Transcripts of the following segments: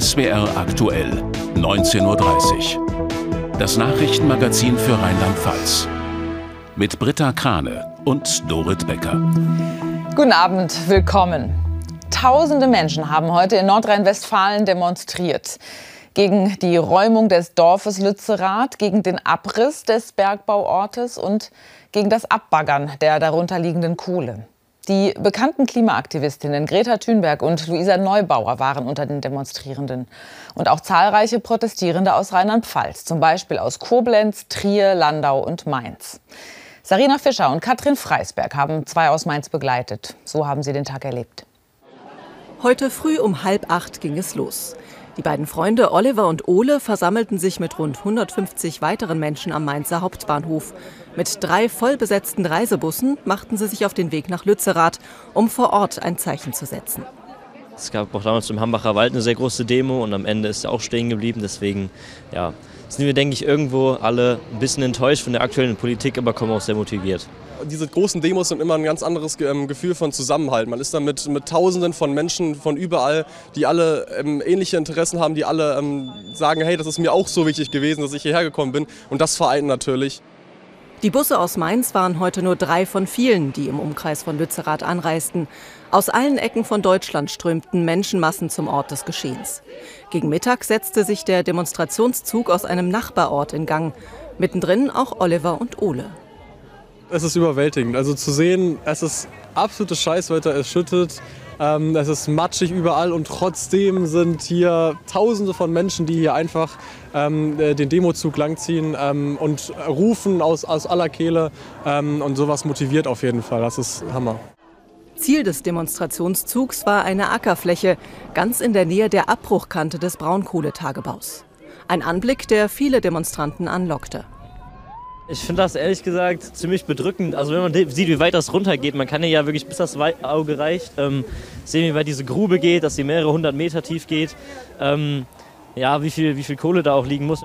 SWR aktuell, 19.30 Uhr. Das Nachrichtenmagazin für Rheinland-Pfalz. Mit Britta Krane und Dorit Becker. Guten Abend, willkommen. Tausende Menschen haben heute in Nordrhein-Westfalen demonstriert. Gegen die Räumung des Dorfes Lützerath, gegen den Abriss des Bergbauortes und gegen das Abbaggern der darunterliegenden Kohle. Die bekannten Klimaaktivistinnen Greta Thunberg und Luisa Neubauer waren unter den Demonstrierenden. Und auch zahlreiche Protestierende aus Rheinland-Pfalz, zum Beispiel aus Koblenz, Trier, Landau und Mainz. Sarina Fischer und Katrin Freisberg haben zwei aus Mainz begleitet. So haben sie den Tag erlebt. Heute früh um halb acht ging es los. Die beiden Freunde Oliver und Ole versammelten sich mit rund 150 weiteren Menschen am Mainzer Hauptbahnhof. Mit drei vollbesetzten Reisebussen machten sie sich auf den Weg nach Lützerath, um vor Ort ein Zeichen zu setzen. Es gab auch damals im Hambacher Wald eine sehr große Demo und am Ende ist er auch stehen geblieben. Deswegen ja, sind wir, denke ich, irgendwo alle ein bisschen enttäuscht von der aktuellen Politik, aber kommen auch sehr motiviert diese großen Demos sind immer ein ganz anderes ähm, Gefühl von Zusammenhalt. Man ist da mit, mit Tausenden von Menschen von überall, die alle ähm, ähnliche Interessen haben, die alle ähm, sagen, hey, das ist mir auch so wichtig gewesen, dass ich hierher gekommen bin. Und das vereint natürlich. Die Busse aus Mainz waren heute nur drei von vielen, die im Umkreis von Lützerath anreisten. Aus allen Ecken von Deutschland strömten Menschenmassen zum Ort des Geschehens. Gegen Mittag setzte sich der Demonstrationszug aus einem Nachbarort in Gang. Mittendrin auch Oliver und Ole. Es ist überwältigend. Also zu sehen, es ist absolutes Scheißwetter, es schüttet, ähm, es ist matschig überall und trotzdem sind hier Tausende von Menschen, die hier einfach ähm, äh, den Demozug langziehen ähm, und rufen aus, aus aller Kehle ähm, und sowas motiviert auf jeden Fall. Das ist Hammer. Ziel des Demonstrationszugs war eine Ackerfläche ganz in der Nähe der Abbruchkante des Braunkohletagebaus. Ein Anblick, der viele Demonstranten anlockte. Ich finde das ehrlich gesagt ziemlich bedrückend. Also wenn man sieht, wie weit das runtergeht, man kann ja wirklich bis das Auge reicht, ähm, sehen, wie weit diese Grube geht, dass sie mehrere hundert Meter tief geht. Ähm, ja, wie viel, wie viel Kohle da auch liegen muss.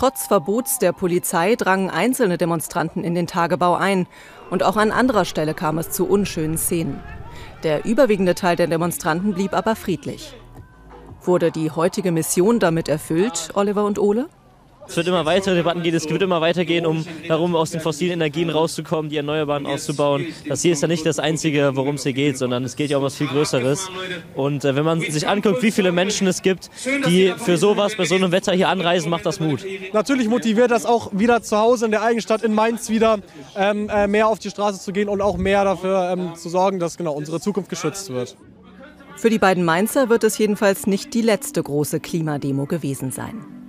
Trotz Verbots der Polizei drangen einzelne Demonstranten in den Tagebau ein. Und auch an anderer Stelle kam es zu unschönen Szenen. Der überwiegende Teil der Demonstranten blieb aber friedlich. Wurde die heutige Mission damit erfüllt, Oliver und Ole? Es wird immer weitere Debatten gehen, es wird immer weitergehen, um darum aus den fossilen Energien rauszukommen, die Erneuerbaren auszubauen. Das hier ist ja nicht das Einzige, worum es hier geht, sondern es geht ja um was viel Größeres. Und äh, wenn man sich anguckt, wie viele Menschen es gibt, die für sowas bei so einem Wetter hier anreisen, macht das Mut. Natürlich motiviert das auch wieder zu Hause in der eigenen Stadt in Mainz wieder ähm, äh, mehr auf die Straße zu gehen und auch mehr dafür ähm, zu sorgen, dass genau unsere Zukunft geschützt wird. Für die beiden Mainzer wird es jedenfalls nicht die letzte große Klimademo gewesen sein.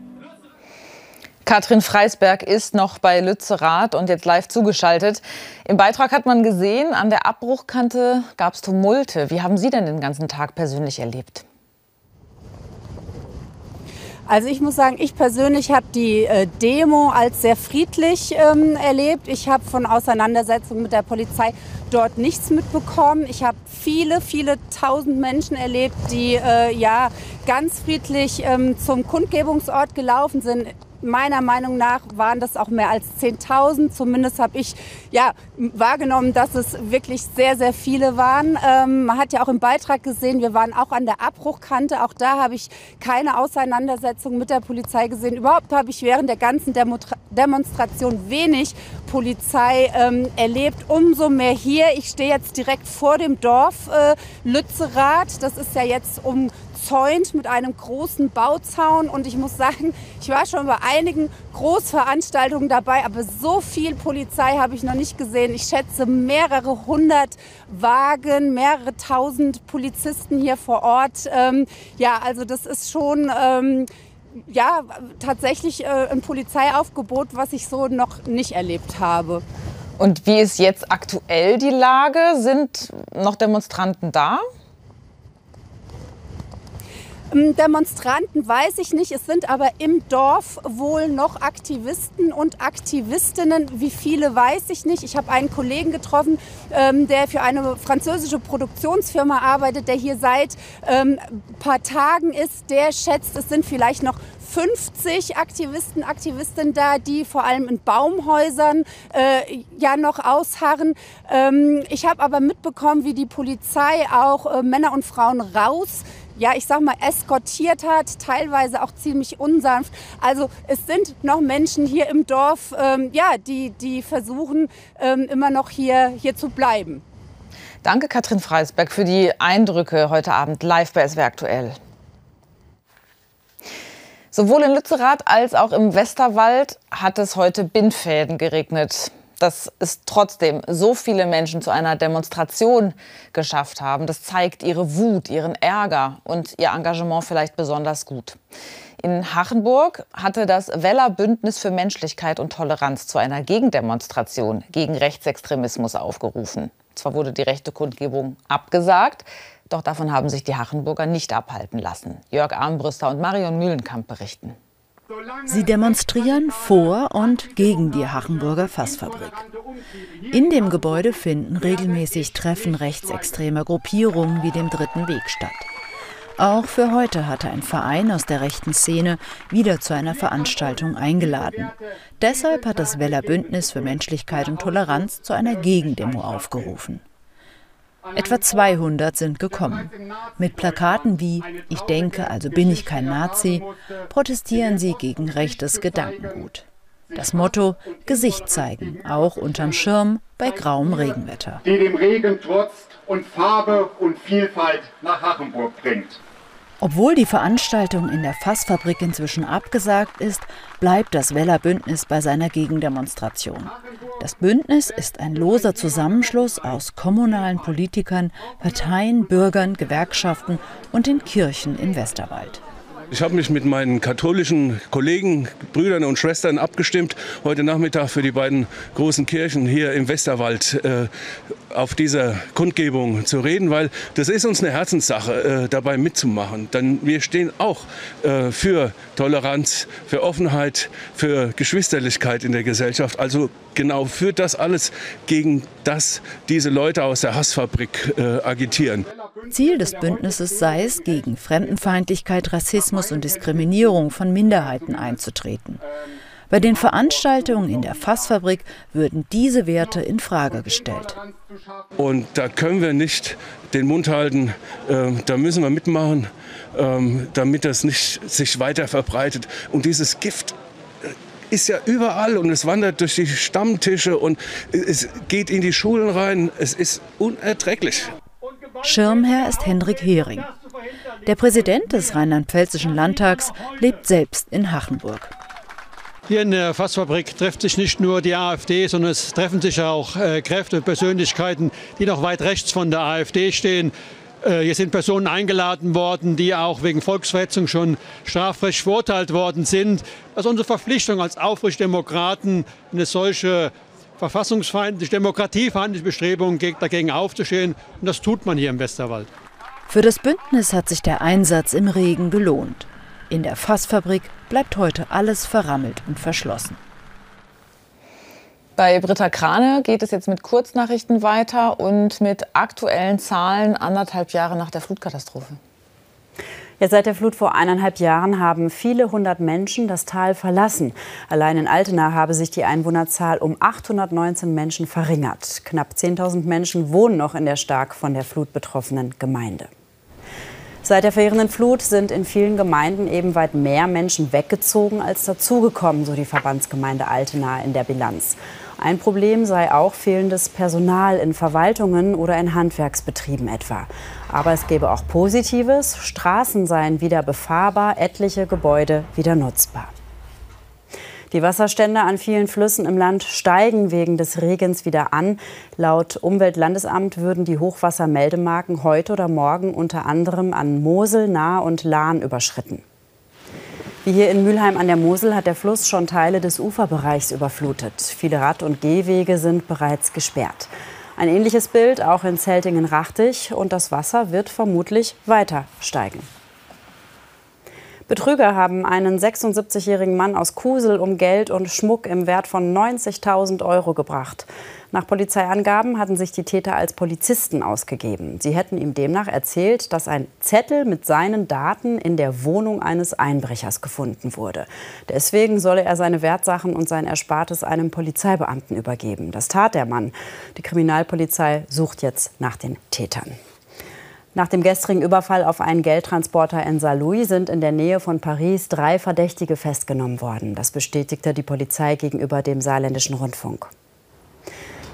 Katrin Freisberg ist noch bei Lützerath und jetzt live zugeschaltet. Im Beitrag hat man gesehen, an der Abbruchkante gab es Tumulte. Wie haben Sie denn den ganzen Tag persönlich erlebt? Also ich muss sagen, ich persönlich habe die äh, Demo als sehr friedlich ähm, erlebt. Ich habe von Auseinandersetzungen mit der Polizei dort nichts mitbekommen. Ich habe viele, viele tausend Menschen erlebt, die äh, ja ganz friedlich ähm, zum Kundgebungsort gelaufen sind meiner Meinung nach waren das auch mehr als 10.000. Zumindest habe ich ja, wahrgenommen, dass es wirklich sehr, sehr viele waren. Ähm, man hat ja auch im Beitrag gesehen, wir waren auch an der Abbruchkante. Auch da habe ich keine Auseinandersetzung mit der Polizei gesehen. Überhaupt habe ich während der ganzen Demo Demonstration wenig Polizei ähm, erlebt. Umso mehr hier. Ich stehe jetzt direkt vor dem Dorf äh, Lützerath. Das ist ja jetzt um umzäunt mit einem großen Bauzaun. Und ich muss sagen, ich war schon bei einigen Großveranstaltungen dabei, aber so viel Polizei habe ich noch nicht gesehen. Ich schätze mehrere hundert Wagen, mehrere tausend Polizisten hier vor Ort. Ähm, ja, also das ist schon... Ähm, ja, tatsächlich äh, ein Polizeiaufgebot, was ich so noch nicht erlebt habe. Und wie ist jetzt aktuell die Lage? Sind noch Demonstranten da? Ähm, Demonstranten weiß ich nicht. Es sind aber im Dorf wohl noch Aktivisten und Aktivistinnen. Wie viele weiß ich nicht. Ich habe einen Kollegen getroffen, ähm, der für eine französische Produktionsfirma arbeitet, der hier seit ein ähm, paar Tagen ist. Der schätzt, es sind vielleicht noch 50 Aktivisten, Aktivistinnen da, die vor allem in Baumhäusern äh, ja noch ausharren. Ähm, ich habe aber mitbekommen, wie die Polizei auch äh, Männer und Frauen raus ja, ich sag mal, eskortiert hat, teilweise auch ziemlich unsanft. Also es sind noch Menschen hier im Dorf, ähm, ja, die, die versuchen ähm, immer noch hier, hier zu bleiben. Danke, Katrin Freisberg, für die Eindrücke heute Abend live bei SW Aktuell. Sowohl in Lützerath als auch im Westerwald hat es heute Bindfäden geregnet. Dass es trotzdem so viele Menschen zu einer Demonstration geschafft haben, das zeigt ihre Wut, ihren Ärger und ihr Engagement vielleicht besonders gut. In Hachenburg hatte das Weller Bündnis für Menschlichkeit und Toleranz zu einer Gegendemonstration gegen Rechtsextremismus aufgerufen. Zwar wurde die rechte Kundgebung abgesagt, doch davon haben sich die Hachenburger nicht abhalten lassen. Jörg Armbrüster und Marion Mühlenkamp berichten. Sie demonstrieren vor und gegen die Hachenburger Fassfabrik. In dem Gebäude finden regelmäßig Treffen rechtsextremer Gruppierungen wie dem Dritten Weg statt. Auch für heute hatte ein Verein aus der rechten Szene wieder zu einer Veranstaltung eingeladen. Deshalb hat das Weller Bündnis für Menschlichkeit und Toleranz zu einer Gegendemo aufgerufen. Etwa 200 sind gekommen. Mit Plakaten wie Ich denke, also bin ich kein Nazi, protestieren sie gegen rechtes Gedankengut. Das Motto Gesicht zeigen, auch unterm Schirm bei grauem Regenwetter. Die dem Regen trotzt und Farbe und Vielfalt nach Hachenburg bringt. Obwohl die Veranstaltung in der Fassfabrik inzwischen abgesagt ist, bleibt das Weller Bündnis bei seiner Gegendemonstration. Das Bündnis ist ein loser Zusammenschluss aus kommunalen Politikern, Parteien, Bürgern, Gewerkschaften und den Kirchen im Westerwald. Ich habe mich mit meinen katholischen Kollegen, Brüdern und Schwestern abgestimmt, heute Nachmittag für die beiden großen Kirchen hier im Westerwald äh, auf dieser Kundgebung zu reden, weil das ist uns eine Herzenssache, äh, dabei mitzumachen. Denn wir stehen auch äh, für Toleranz, für Offenheit, für Geschwisterlichkeit in der Gesellschaft. Also genau für das alles, gegen das diese Leute aus der Hassfabrik äh, agitieren. Ziel des Bündnisses sei es, gegen Fremdenfeindlichkeit, Rassismus und Diskriminierung von Minderheiten einzutreten. Bei den Veranstaltungen in der Fassfabrik würden diese Werte in Frage gestellt. Und da können wir nicht den Mund halten, äh, da müssen wir mitmachen, äh, damit das nicht sich weiter verbreitet. Und dieses Gift äh, ist ja überall und es wandert durch die Stammtische und es geht in die Schulen rein. Es ist unerträglich. Schirmherr ist Hendrik Hering. Der Präsident des Rheinland-Pfälzischen Landtags lebt selbst in Hachenburg. Hier in der Fassfabrik trifft sich nicht nur die AfD, sondern es treffen sich auch äh, Kräfte und Persönlichkeiten, die noch weit rechts von der AfD stehen. Äh, hier sind Personen eingeladen worden, die auch wegen Volksverhetzung schon strafrechtlich verurteilt worden sind. Das ist unsere Verpflichtung als Aufrichtdemokraten, eine solche verfassungsfeindliche, demokratiefeindliche Bestrebungen dagegen aufzustehen. Und das tut man hier im Westerwald. Für das Bündnis hat sich der Einsatz im Regen gelohnt. In der Fassfabrik bleibt heute alles verrammelt und verschlossen. Bei Britta Krane geht es jetzt mit Kurznachrichten weiter und mit aktuellen Zahlen anderthalb Jahre nach der Flutkatastrophe. Ja, seit der Flut vor eineinhalb Jahren haben viele hundert Menschen das Tal verlassen. Allein in Altena habe sich die Einwohnerzahl um 819 Menschen verringert. Knapp 10.000 Menschen wohnen noch in der stark von der Flut betroffenen Gemeinde. Seit der verheerenden Flut sind in vielen Gemeinden eben weit mehr Menschen weggezogen als dazugekommen, so die Verbandsgemeinde Altena in der Bilanz. Ein Problem sei auch fehlendes Personal in Verwaltungen oder in Handwerksbetrieben etwa. Aber es gäbe auch Positives. Straßen seien wieder befahrbar, etliche Gebäude wieder nutzbar. Die Wasserstände an vielen Flüssen im Land steigen wegen des Regens wieder an. Laut Umweltlandesamt würden die Hochwassermeldemarken heute oder morgen unter anderem an Mosel, Nahe und Lahn überschritten. Wie hier in Mülheim an der Mosel hat der Fluss schon Teile des Uferbereichs überflutet. Viele Rad- und Gehwege sind bereits gesperrt. Ein ähnliches Bild auch in Zeltingen-Rachtig und das Wasser wird vermutlich weiter steigen. Betrüger haben einen 76-jährigen Mann aus Kusel um Geld und Schmuck im Wert von 90.000 Euro gebracht. Nach Polizeiangaben hatten sich die Täter als Polizisten ausgegeben. Sie hätten ihm demnach erzählt, dass ein Zettel mit seinen Daten in der Wohnung eines Einbrechers gefunden wurde. Deswegen solle er seine Wertsachen und sein Erspartes einem Polizeibeamten übergeben. Das tat der Mann. Die Kriminalpolizei sucht jetzt nach den Tätern. Nach dem gestrigen Überfall auf einen Geldtransporter in Saarlouis sind in der Nähe von Paris drei Verdächtige festgenommen worden. Das bestätigte die Polizei gegenüber dem saarländischen Rundfunk.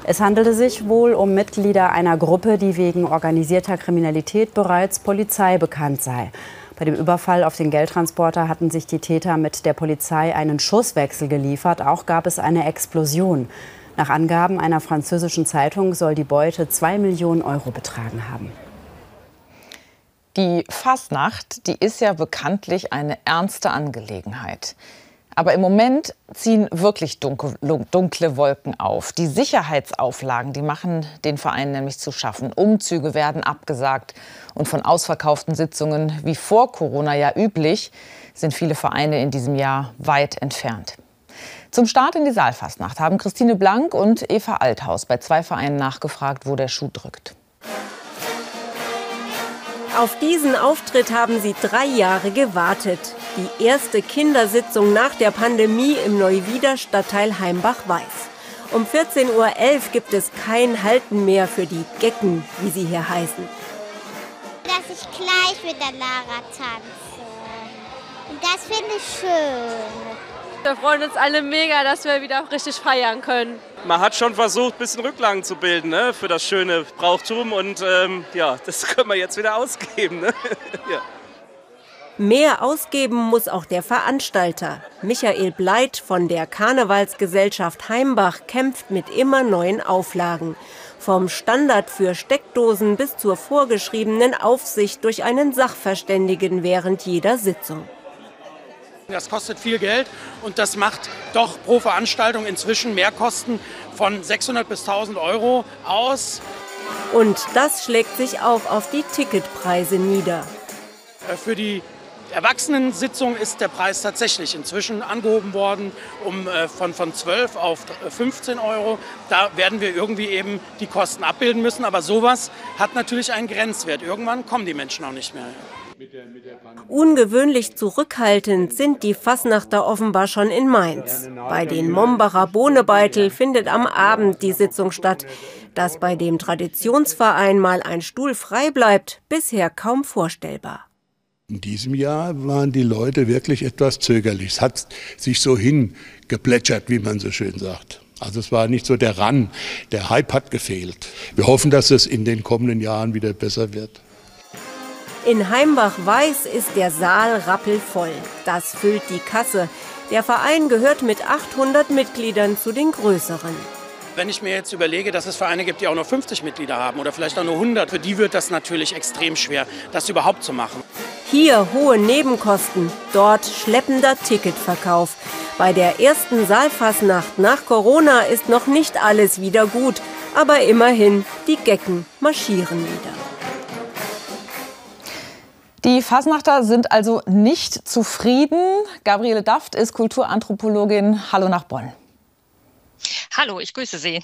Es handelte sich wohl um Mitglieder einer Gruppe, die wegen organisierter Kriminalität bereits Polizei bekannt sei. Bei dem Überfall auf den Geldtransporter hatten sich die Täter mit der Polizei einen Schusswechsel geliefert. Auch gab es eine Explosion. Nach Angaben einer französischen Zeitung soll die Beute zwei Millionen Euro betragen haben. Die Fasnacht, die ist ja bekanntlich eine ernste Angelegenheit. Aber im Moment ziehen wirklich dunkle Wolken auf. Die Sicherheitsauflagen, die machen den Vereinen nämlich zu schaffen. Umzüge werden abgesagt. Und von ausverkauften Sitzungen wie vor Corona ja üblich, sind viele Vereine in diesem Jahr weit entfernt. Zum Start in die Saalfastnacht haben Christine Blank und Eva Althaus bei zwei Vereinen nachgefragt, wo der Schuh drückt. Auf diesen Auftritt haben sie drei Jahre gewartet. Die erste Kindersitzung nach der Pandemie im Neuwieder Stadtteil Heimbach-Weiß. Um 14.11 Uhr gibt es kein Halten mehr für die Gecken, wie sie hier heißen. Dass ich gleich mit der Lara tanze. Und das finde ich schön. Wir freuen uns alle mega, dass wir wieder richtig feiern können. Man hat schon versucht, ein bisschen Rücklagen zu bilden ne, für das schöne Brauchtum und ähm, ja, das können wir jetzt wieder ausgeben. Ne? ja. Mehr ausgeben muss auch der Veranstalter. Michael Bleit von der Karnevalsgesellschaft Heimbach kämpft mit immer neuen Auflagen. Vom Standard für Steckdosen bis zur vorgeschriebenen Aufsicht durch einen Sachverständigen während jeder Sitzung. Das kostet viel Geld und das macht doch pro Veranstaltung inzwischen Mehrkosten von 600 bis 1000 Euro aus. Und das schlägt sich auch auf die Ticketpreise nieder. Äh, für die Erwachsenensitzung ist der Preis tatsächlich inzwischen angehoben worden um äh, von, von 12 auf 15 Euro. Da werden wir irgendwie eben die Kosten abbilden müssen. Aber sowas hat natürlich einen Grenzwert. Irgendwann kommen die Menschen auch nicht mehr. Ungewöhnlich zurückhaltend sind die Fasnachter offenbar schon in Mainz. Bei den Mombacher Bohnebeitel findet am Abend die Sitzung statt. Dass bei dem Traditionsverein mal ein Stuhl frei bleibt, bisher kaum vorstellbar. In diesem Jahr waren die Leute wirklich etwas zögerlich. Es hat sich so hingeplätschert, wie man so schön sagt. Also es war nicht so der Ran. Der Hype hat gefehlt. Wir hoffen, dass es in den kommenden Jahren wieder besser wird. In Heimbach-Weiß ist der Saal rappelvoll. Das füllt die Kasse. Der Verein gehört mit 800 Mitgliedern zu den größeren. Wenn ich mir jetzt überlege, dass es Vereine gibt, die auch nur 50 Mitglieder haben oder vielleicht auch nur 100, für die wird das natürlich extrem schwer, das überhaupt zu machen. Hier hohe Nebenkosten, dort schleppender Ticketverkauf. Bei der ersten Saalfassnacht nach Corona ist noch nicht alles wieder gut, aber immerhin, die Gecken marschieren wieder. Die Fasnachter sind also nicht zufrieden. Gabriele Daft ist Kulturanthropologin. Hallo nach Bonn. Hallo, ich grüße Sie.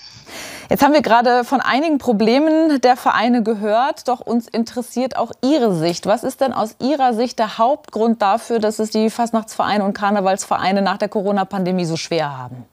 Jetzt haben wir gerade von einigen Problemen der Vereine gehört, doch uns interessiert auch Ihre Sicht. Was ist denn aus Ihrer Sicht der Hauptgrund dafür, dass es die Fastnachtsvereine und Karnevalsvereine nach der Corona-Pandemie so schwer haben?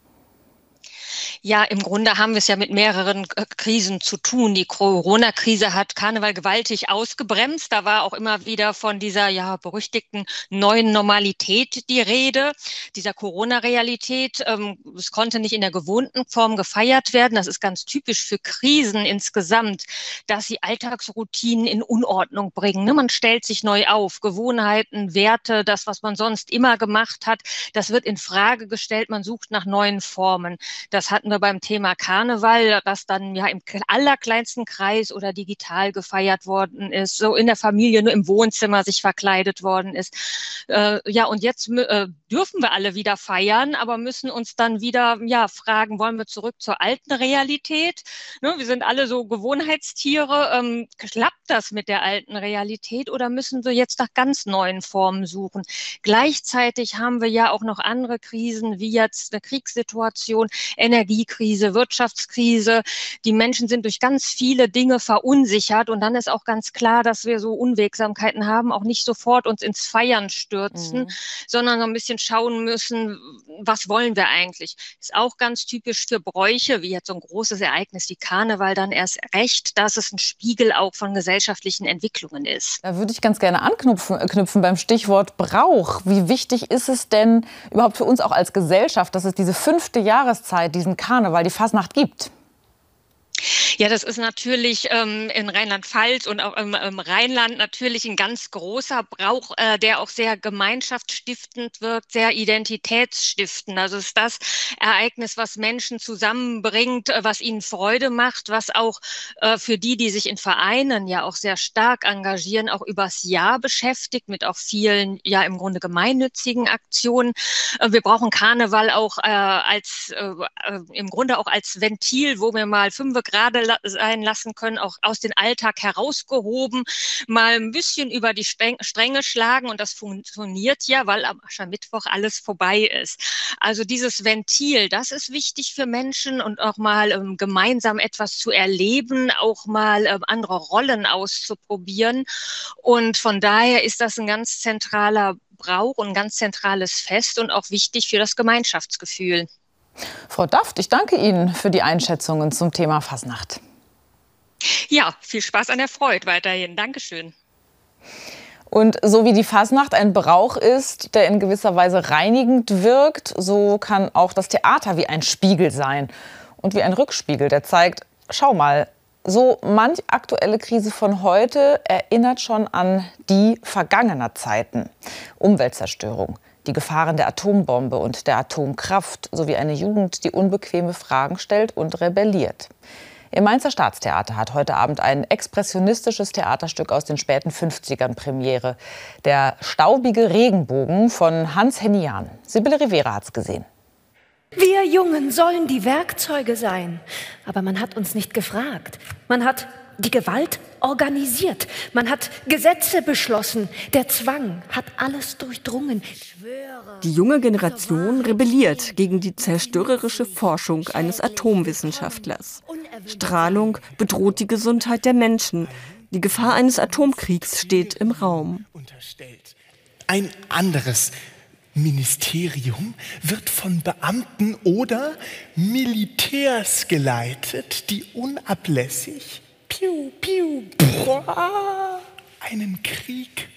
Ja, im Grunde haben wir es ja mit mehreren äh, Krisen zu tun. Die Corona-Krise hat Karneval gewaltig ausgebremst. Da war auch immer wieder von dieser ja berüchtigten neuen Normalität die Rede, dieser Corona-Realität. Ähm, es konnte nicht in der gewohnten Form gefeiert werden. Das ist ganz typisch für Krisen insgesamt, dass sie Alltagsroutinen in Unordnung bringen. Ne, man stellt sich neu auf, Gewohnheiten, Werte, das, was man sonst immer gemacht hat, das wird in Frage gestellt. Man sucht nach neuen Formen. Das hatten hatten beim Thema Karneval, das dann ja im allerkleinsten Kreis oder digital gefeiert worden ist, so in der Familie nur im Wohnzimmer sich verkleidet worden ist. Äh, ja, und jetzt äh, dürfen wir alle wieder feiern, aber müssen uns dann wieder ja fragen, wollen wir zurück zur alten Realität? Ne, wir sind alle so Gewohnheitstiere. Ähm, klappt das mit der alten Realität oder müssen wir jetzt nach ganz neuen Formen suchen? Gleichzeitig haben wir ja auch noch andere Krisen, wie jetzt eine Kriegssituation, Energiekrise, Wirtschaftskrise. Die Menschen sind durch ganz viele Dinge verunsichert und dann ist auch ganz klar, dass wir so Unwegsamkeiten haben, auch nicht sofort uns ins Feiern stürzen, mhm. sondern so ein bisschen schauen müssen, was wollen wir eigentlich? Ist auch ganz typisch für Bräuche, wie jetzt so ein großes Ereignis wie Karneval dann erst recht, dass es ein Spiegel auch von gesellschaftlichen Entwicklungen ist. Da würde ich ganz gerne anknüpfen äh, knüpfen beim Stichwort Brauch. Wie wichtig ist es denn überhaupt für uns auch als Gesellschaft, dass es diese fünfte Jahreszeit, diesen Karneval, die Fasnacht gibt? Ja, das ist natürlich ähm, in Rheinland-Pfalz und auch im, im, Rheinland natürlich ein ganz großer Brauch, äh, der auch sehr gemeinschaftsstiftend wirkt, sehr identitätsstiftend. Also ist das Ereignis, was Menschen zusammenbringt, äh, was ihnen Freude macht, was auch äh, für die, die sich in Vereinen ja auch sehr stark engagieren, auch übers Jahr beschäftigt mit auch vielen ja im Grunde gemeinnützigen Aktionen. Äh, wir brauchen Karneval auch äh, als äh, im Grunde auch als Ventil, wo wir mal fünf gerade sein lassen können, auch aus dem Alltag herausgehoben, mal ein bisschen über die Stränge schlagen und das funktioniert ja, weil am Aschermittwoch alles vorbei ist. Also dieses Ventil, das ist wichtig für Menschen und auch mal ähm, gemeinsam etwas zu erleben, auch mal ähm, andere Rollen auszuprobieren. Und von daher ist das ein ganz zentraler Brauch und ein ganz zentrales Fest und auch wichtig für das Gemeinschaftsgefühl. Frau Daft, ich danke Ihnen für die Einschätzungen zum Thema Fasnacht. Ja, viel Spaß an der Freude weiterhin. Dankeschön. Und so wie die Fasnacht ein Brauch ist, der in gewisser Weise reinigend wirkt, so kann auch das Theater wie ein Spiegel sein. Und wie ein Rückspiegel, der zeigt, schau mal, so manch aktuelle Krise von heute erinnert schon an die vergangener Zeiten. Umweltzerstörung, die Gefahren der Atombombe und der Atomkraft sowie eine Jugend, die unbequeme Fragen stellt und rebelliert. Im Mainzer Staatstheater hat heute Abend ein expressionistisches Theaterstück aus den späten 50ern Premiere. Der staubige Regenbogen von Hans Hennian. Sibylle Rivera hat's gesehen. Wir Jungen sollen die Werkzeuge sein. Aber man hat uns nicht gefragt. Man hat die Gewalt organisiert. Man hat Gesetze beschlossen. Der Zwang hat alles durchdrungen. Die junge Generation rebelliert gegen die zerstörerische Forschung eines Atomwissenschaftlers. Strahlung bedroht die Gesundheit der Menschen. Die Gefahr eines Atomkriegs steht im Raum. Ein anderes Ministerium wird von Beamten oder Militärs geleitet, die unablässig piu, piu, boah, einen Krieg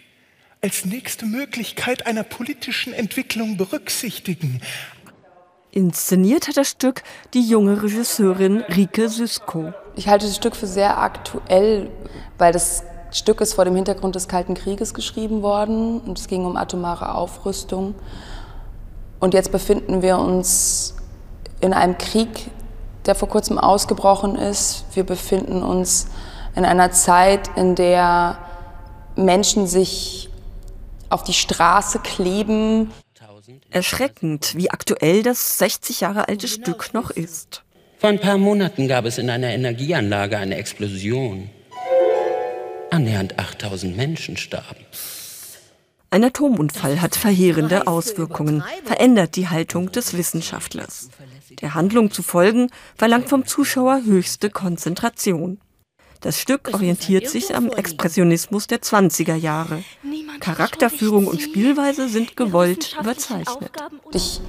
als nächste Möglichkeit einer politischen Entwicklung berücksichtigen. Inszeniert hat das Stück die junge Regisseurin Rike Sysko. Ich halte das Stück für sehr aktuell, weil das Stück ist vor dem Hintergrund des Kalten Krieges geschrieben worden und es ging um atomare Aufrüstung. Und jetzt befinden wir uns in einem Krieg, der vor kurzem ausgebrochen ist. Wir befinden uns in einer Zeit, in der Menschen sich auf die Straße kleben. Erschreckend, wie aktuell das 60 Jahre alte Stück noch ist. Vor ein paar Monaten gab es in einer Energieanlage eine Explosion. Annähernd 8000 Menschen starben. Ein Atomunfall hat verheerende Auswirkungen, verändert die Haltung des Wissenschaftlers. Der Handlung zu folgen verlangt vom Zuschauer höchste Konzentration. Das Stück orientiert sich am Expressionismus der 20er Jahre. Charakterführung und Spielweise sind gewollt überzeichnet. Ich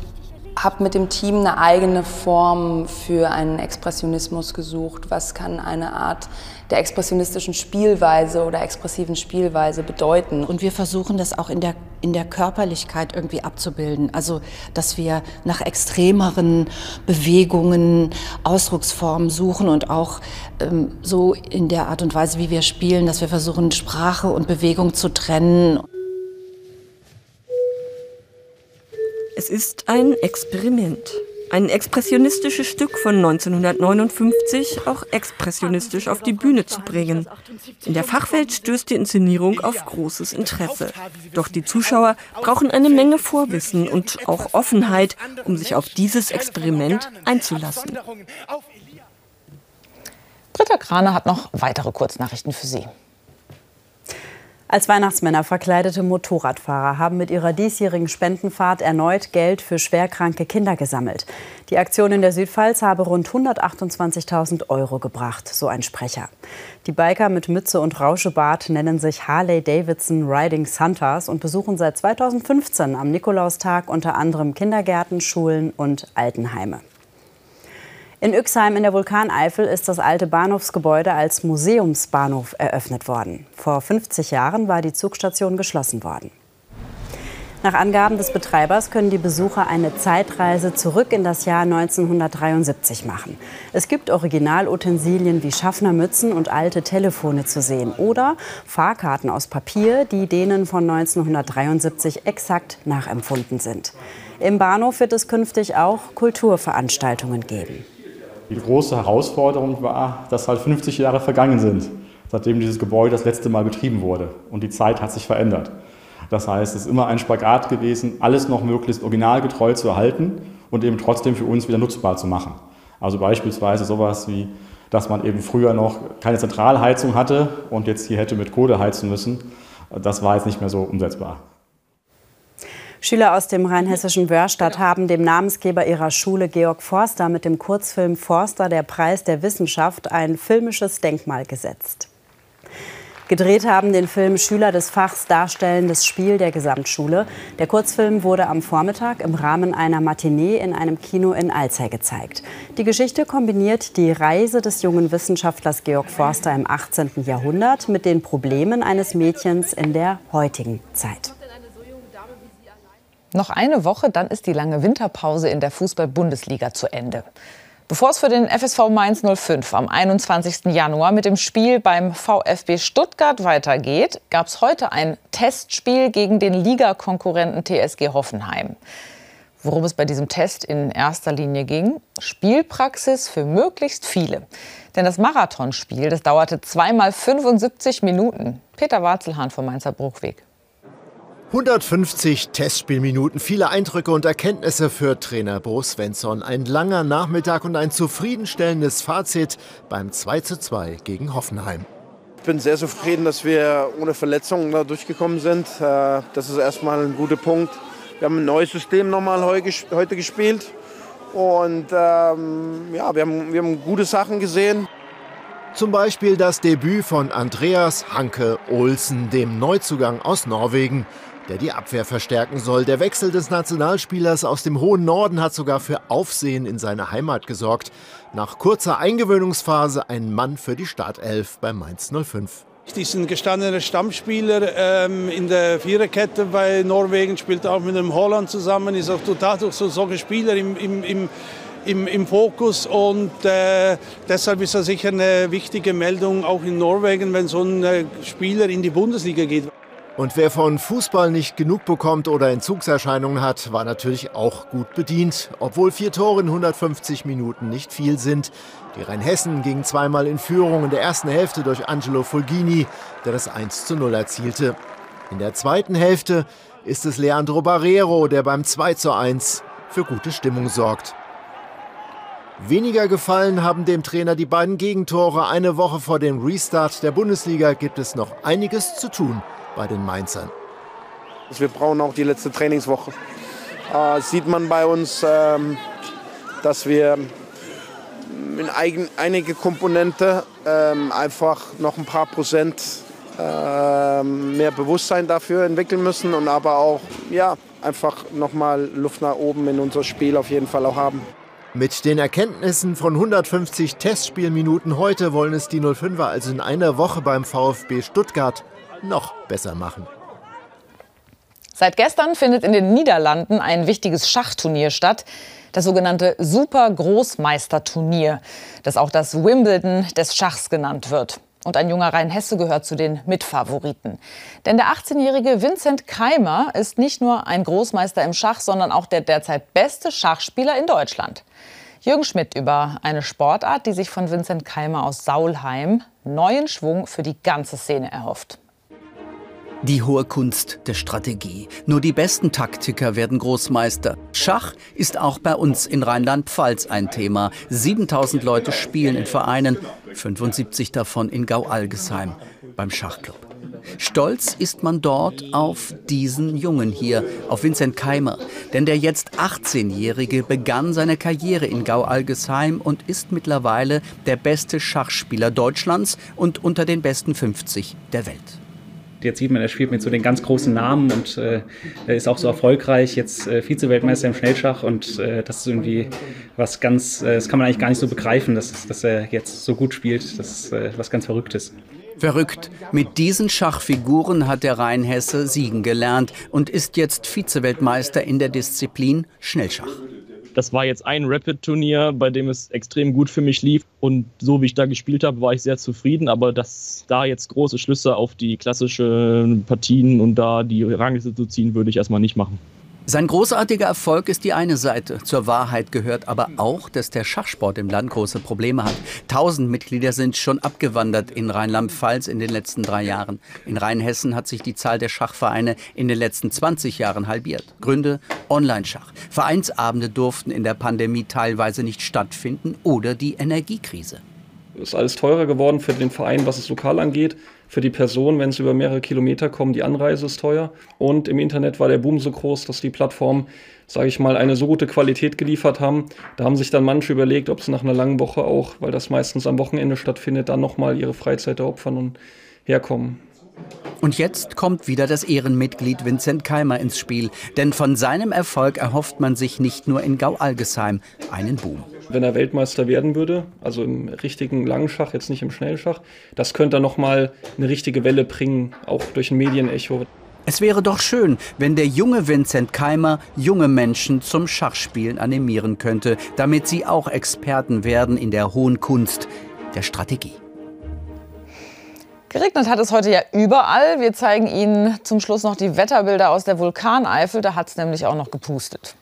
habe mit dem Team eine eigene Form für einen Expressionismus gesucht. Was kann eine Art der expressionistischen Spielweise oder expressiven Spielweise bedeuten? Und wir versuchen das auch in der, in der Körperlichkeit irgendwie abzubilden. Also, dass wir nach extremeren Bewegungen, Ausdrucksformen suchen und auch ähm, so in der Art und Weise, wie wir spielen, dass wir versuchen, Sprache und Bewegung zu trennen. Es ist ein Experiment. Ein expressionistisches Stück von 1959 auch expressionistisch auf die Bühne zu bringen. In der Fachwelt stößt die Inszenierung auf großes Interesse. Doch die Zuschauer brauchen eine Menge Vorwissen und auch Offenheit, um sich auf dieses Experiment einzulassen. Britta Krane hat noch weitere Kurznachrichten für Sie. Als Weihnachtsmänner verkleidete Motorradfahrer haben mit ihrer diesjährigen Spendenfahrt erneut Geld für schwerkranke Kinder gesammelt. Die Aktion in der Südpfalz habe rund 128.000 Euro gebracht, so ein Sprecher. Die Biker mit Mütze und Rauschebart nennen sich Harley Davidson Riding Santas und besuchen seit 2015 am Nikolaustag unter anderem Kindergärten, Schulen und Altenheime. In Üxheim in der Vulkaneifel ist das alte Bahnhofsgebäude als Museumsbahnhof eröffnet worden. Vor 50 Jahren war die Zugstation geschlossen worden. Nach Angaben des Betreibers können die Besucher eine Zeitreise zurück in das Jahr 1973 machen. Es gibt Originalutensilien wie Schaffnermützen und alte Telefone zu sehen oder Fahrkarten aus Papier, die denen von 1973 exakt nachempfunden sind. Im Bahnhof wird es künftig auch Kulturveranstaltungen geben. Die große Herausforderung war, dass halt 50 Jahre vergangen sind, seitdem dieses Gebäude das letzte Mal betrieben wurde. Und die Zeit hat sich verändert. Das heißt, es ist immer ein Spagat gewesen, alles noch möglichst originalgetreu zu erhalten und eben trotzdem für uns wieder nutzbar zu machen. Also beispielsweise sowas wie, dass man eben früher noch keine Zentralheizung hatte und jetzt hier hätte mit Kohle heizen müssen. Das war jetzt nicht mehr so umsetzbar. Schüler aus dem rheinhessischen Wörstadt haben dem Namensgeber ihrer Schule Georg Forster mit dem Kurzfilm Forster der Preis der Wissenschaft ein filmisches Denkmal gesetzt. Gedreht haben den Film Schüler des Fachs Darstellendes Spiel der Gesamtschule. Der Kurzfilm wurde am Vormittag im Rahmen einer Matinee in einem Kino in Alzey gezeigt. Die Geschichte kombiniert die Reise des jungen Wissenschaftlers Georg Forster im 18. Jahrhundert mit den Problemen eines Mädchens in der heutigen Zeit. Noch eine Woche, dann ist die lange Winterpause in der Fußball-Bundesliga zu Ende. Bevor es für den FSV Mainz 05 am 21. Januar mit dem Spiel beim VfB Stuttgart weitergeht, gab es heute ein Testspiel gegen den Ligakonkurrenten TSG Hoffenheim. Worum es bei diesem Test in erster Linie ging? Spielpraxis für möglichst viele. Denn das Marathonspiel, das dauerte zweimal 75 Minuten. Peter Warzelhahn vom Mainzer Bruchweg. 150 Testspielminuten, viele Eindrücke und Erkenntnisse für Trainer Bo Svensson. Ein langer Nachmittag und ein zufriedenstellendes Fazit beim 2:2 gegen Hoffenheim. Ich bin sehr zufrieden, dass wir ohne Verletzungen da durchgekommen sind. Äh, das ist erstmal ein guter Punkt. Wir haben ein neues System nochmal heute gespielt. Und ähm, ja, wir haben, wir haben gute Sachen gesehen. Zum Beispiel das Debüt von Andreas Hanke Olsen, dem Neuzugang aus Norwegen der die Abwehr verstärken soll. Der Wechsel des Nationalspielers aus dem hohen Norden hat sogar für Aufsehen in seiner Heimat gesorgt. Nach kurzer Eingewöhnungsphase ein Mann für die Startelf bei Mainz 05. Die sind gestandener Stammspieler ähm, in der Viererkette bei Norwegen, spielt auch mit dem Holland zusammen, ist auch total durch so, solche Spieler im, im, im im, im, Fokus und äh, deshalb ist das sicher eine wichtige Meldung auch in Norwegen, wenn so ein äh, Spieler in die Bundesliga geht. Und wer von Fußball nicht genug bekommt oder Entzugserscheinungen hat, war natürlich auch gut bedient. Obwohl vier Tore in 150 Minuten nicht viel sind. Die Rheinhessen gingen zweimal in Führung in der ersten Hälfte durch Angelo Fulgini, der das 1 zu 0 erzielte. In der zweiten Hälfte ist es Leandro Barrero, der beim 2 zu 1 für gute Stimmung sorgt. Weniger gefallen haben dem Trainer die beiden Gegentore. Eine Woche vor dem Restart der Bundesliga gibt es noch einiges zu tun bei den Mainzern. Wir brauchen auch die letzte Trainingswoche. Äh, sieht man bei uns, ähm, dass wir in eigen, einige Komponente ähm, einfach noch ein paar Prozent äh, mehr Bewusstsein dafür entwickeln müssen und aber auch ja, einfach nochmal Luft nach oben in unser Spiel auf jeden Fall auch haben. Mit den Erkenntnissen von 150 Testspielminuten heute wollen es die 05er also in einer Woche beim VfB Stuttgart noch besser machen. Seit gestern findet in den Niederlanden ein wichtiges Schachturnier statt, das sogenannte Super Großmeisterturnier, das auch das Wimbledon des Schachs genannt wird. Und ein junger Rhein-Hesse gehört zu den Mitfavoriten. Denn der 18-jährige Vincent Keimer ist nicht nur ein Großmeister im Schach, sondern auch der derzeit beste Schachspieler in Deutschland. Jürgen Schmidt über eine Sportart, die sich von Vincent Keimer aus Saulheim neuen Schwung für die ganze Szene erhofft. Die hohe Kunst der Strategie. Nur die besten Taktiker werden Großmeister. Schach ist auch bei uns in Rheinland-Pfalz ein Thema. 7000 Leute spielen in Vereinen, 75 davon in Gau-Algesheim beim Schachclub. Stolz ist man dort auf diesen Jungen hier, auf Vincent Keimer. Denn der jetzt 18-Jährige begann seine Karriere in Gau-Algesheim und ist mittlerweile der beste Schachspieler Deutschlands und unter den besten 50 der Welt jetzt sieht man, er spielt mit so den ganz großen Namen und äh, ist auch so erfolgreich, jetzt äh, Vize-Weltmeister im Schnellschach und äh, das ist irgendwie was ganz, äh, das kann man eigentlich gar nicht so begreifen, dass, dass er jetzt so gut spielt. Das ist äh, was ganz Verrücktes. Verrückt. Mit diesen Schachfiguren hat der Rheinhesse siegen gelernt und ist jetzt Vize-Weltmeister in der Disziplin Schnellschach. Das war jetzt ein Rapid-Turnier, bei dem es extrem gut für mich lief. Und so wie ich da gespielt habe, war ich sehr zufrieden. Aber dass da jetzt große Schlüsse auf die klassischen Partien und da die Rangliste zu ziehen, würde ich erstmal nicht machen. Sein großartiger Erfolg ist die eine Seite. Zur Wahrheit gehört aber auch, dass der Schachsport im Land große Probleme hat. Tausend Mitglieder sind schon abgewandert in Rheinland-Pfalz in den letzten drei Jahren. In Rheinhessen hat sich die Zahl der Schachvereine in den letzten 20 Jahren halbiert. Gründe Online-Schach. Vereinsabende durften in der Pandemie teilweise nicht stattfinden oder die Energiekrise. Es ist alles teurer geworden für den Verein, was es lokal angeht. Für die Person, wenn es über mehrere Kilometer kommt, die Anreise ist teuer. Und im Internet war der Boom so groß, dass die Plattformen, sage ich mal, eine so gute Qualität geliefert haben. Da haben sich dann manche überlegt, ob sie nach einer langen Woche auch, weil das meistens am Wochenende stattfindet, dann nochmal ihre Freizeit opfern und herkommen. Und jetzt kommt wieder das Ehrenmitglied Vincent Keimer ins Spiel. Denn von seinem Erfolg erhofft man sich nicht nur in Gau-Algesheim einen Boom. Wenn er Weltmeister werden würde, also im richtigen Langschach, jetzt nicht im Schnellschach, das könnte noch mal eine richtige Welle bringen, auch durch ein Medienecho. Es wäre doch schön, wenn der junge Vincent Keimer junge Menschen zum Schachspielen animieren könnte, damit sie auch Experten werden in der hohen Kunst der Strategie. Geregnet hat es heute ja überall. Wir zeigen Ihnen zum Schluss noch die Wetterbilder aus der Vulkaneifel. Da hat es nämlich auch noch gepustet.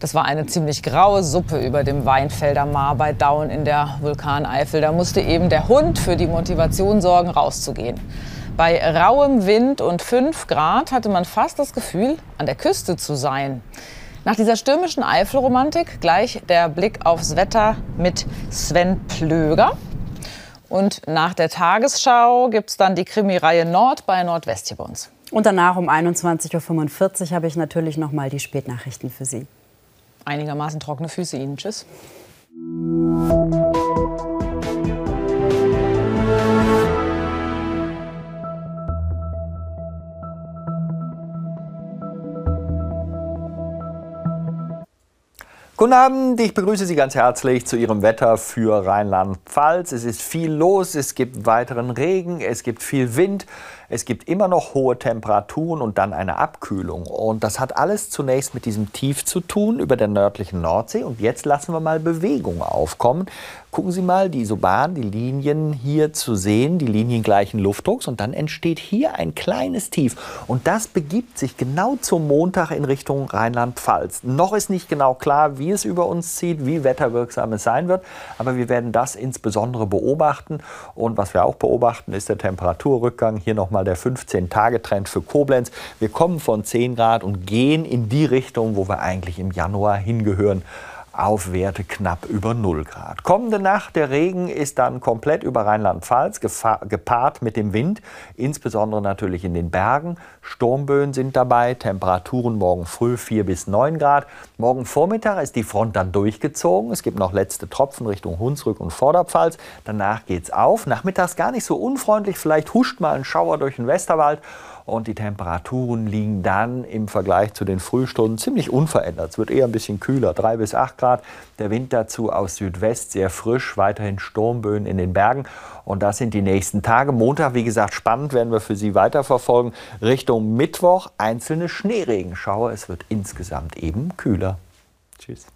Das war eine ziemlich graue Suppe über dem Weinfelder Mar bei Daun in der Vulkaneifel. Da musste eben der Hund für die Motivation sorgen, rauszugehen. Bei rauem Wind und 5 Grad hatte man fast das Gefühl, an der Küste zu sein. Nach dieser stürmischen Eifelromantik gleich der Blick aufs Wetter mit Sven Plöger. Und nach der Tagesschau gibt es dann die Krimireihe Nord bei Nordwest hier bei uns. Und danach um 21.45 Uhr habe ich natürlich noch mal die Spätnachrichten für Sie. Einigermaßen trockene Füße Ihnen. Tschüss. Guten Abend, ich begrüße Sie ganz herzlich zu Ihrem Wetter für Rheinland-Pfalz. Es ist viel los, es gibt weiteren Regen, es gibt viel Wind. Es gibt immer noch hohe Temperaturen und dann eine Abkühlung. Und das hat alles zunächst mit diesem Tief zu tun über der nördlichen Nordsee. Und jetzt lassen wir mal Bewegung aufkommen. Gucken Sie mal, die Isobar, die Linien hier zu sehen, die Linien gleichen Luftdrucks. Und dann entsteht hier ein kleines Tief. Und das begibt sich genau zum Montag in Richtung Rheinland-Pfalz. Noch ist nicht genau klar, wie es über uns zieht, wie wetterwirksam es sein wird. Aber wir werden das insbesondere beobachten. Und was wir auch beobachten, ist der Temperaturrückgang. Hier nochmal der 15-Tage-Trend für Koblenz. Wir kommen von 10 Grad und gehen in die Richtung, wo wir eigentlich im Januar hingehören auf Werte knapp über 0 Grad. Kommende Nacht, der Regen ist dann komplett über Rheinland-Pfalz, gepaart mit dem Wind, insbesondere natürlich in den Bergen. Sturmböen sind dabei, Temperaturen morgen früh 4 bis 9 Grad. Morgen Vormittag ist die Front dann durchgezogen. Es gibt noch letzte Tropfen Richtung Hunsrück und Vorderpfalz. Danach geht es auf. Nachmittags gar nicht so unfreundlich, vielleicht huscht mal ein Schauer durch den Westerwald und die Temperaturen liegen dann im Vergleich zu den Frühstunden ziemlich unverändert. Es wird eher ein bisschen kühler, 3 bis 8 Grad. Der Wind dazu aus Südwest sehr frisch, weiterhin Sturmböen in den Bergen. Und das sind die nächsten Tage. Montag, wie gesagt, spannend werden wir für Sie weiterverfolgen. Richtung Mittwoch einzelne Schneeregenschauer. Es wird insgesamt eben kühler. Tschüss.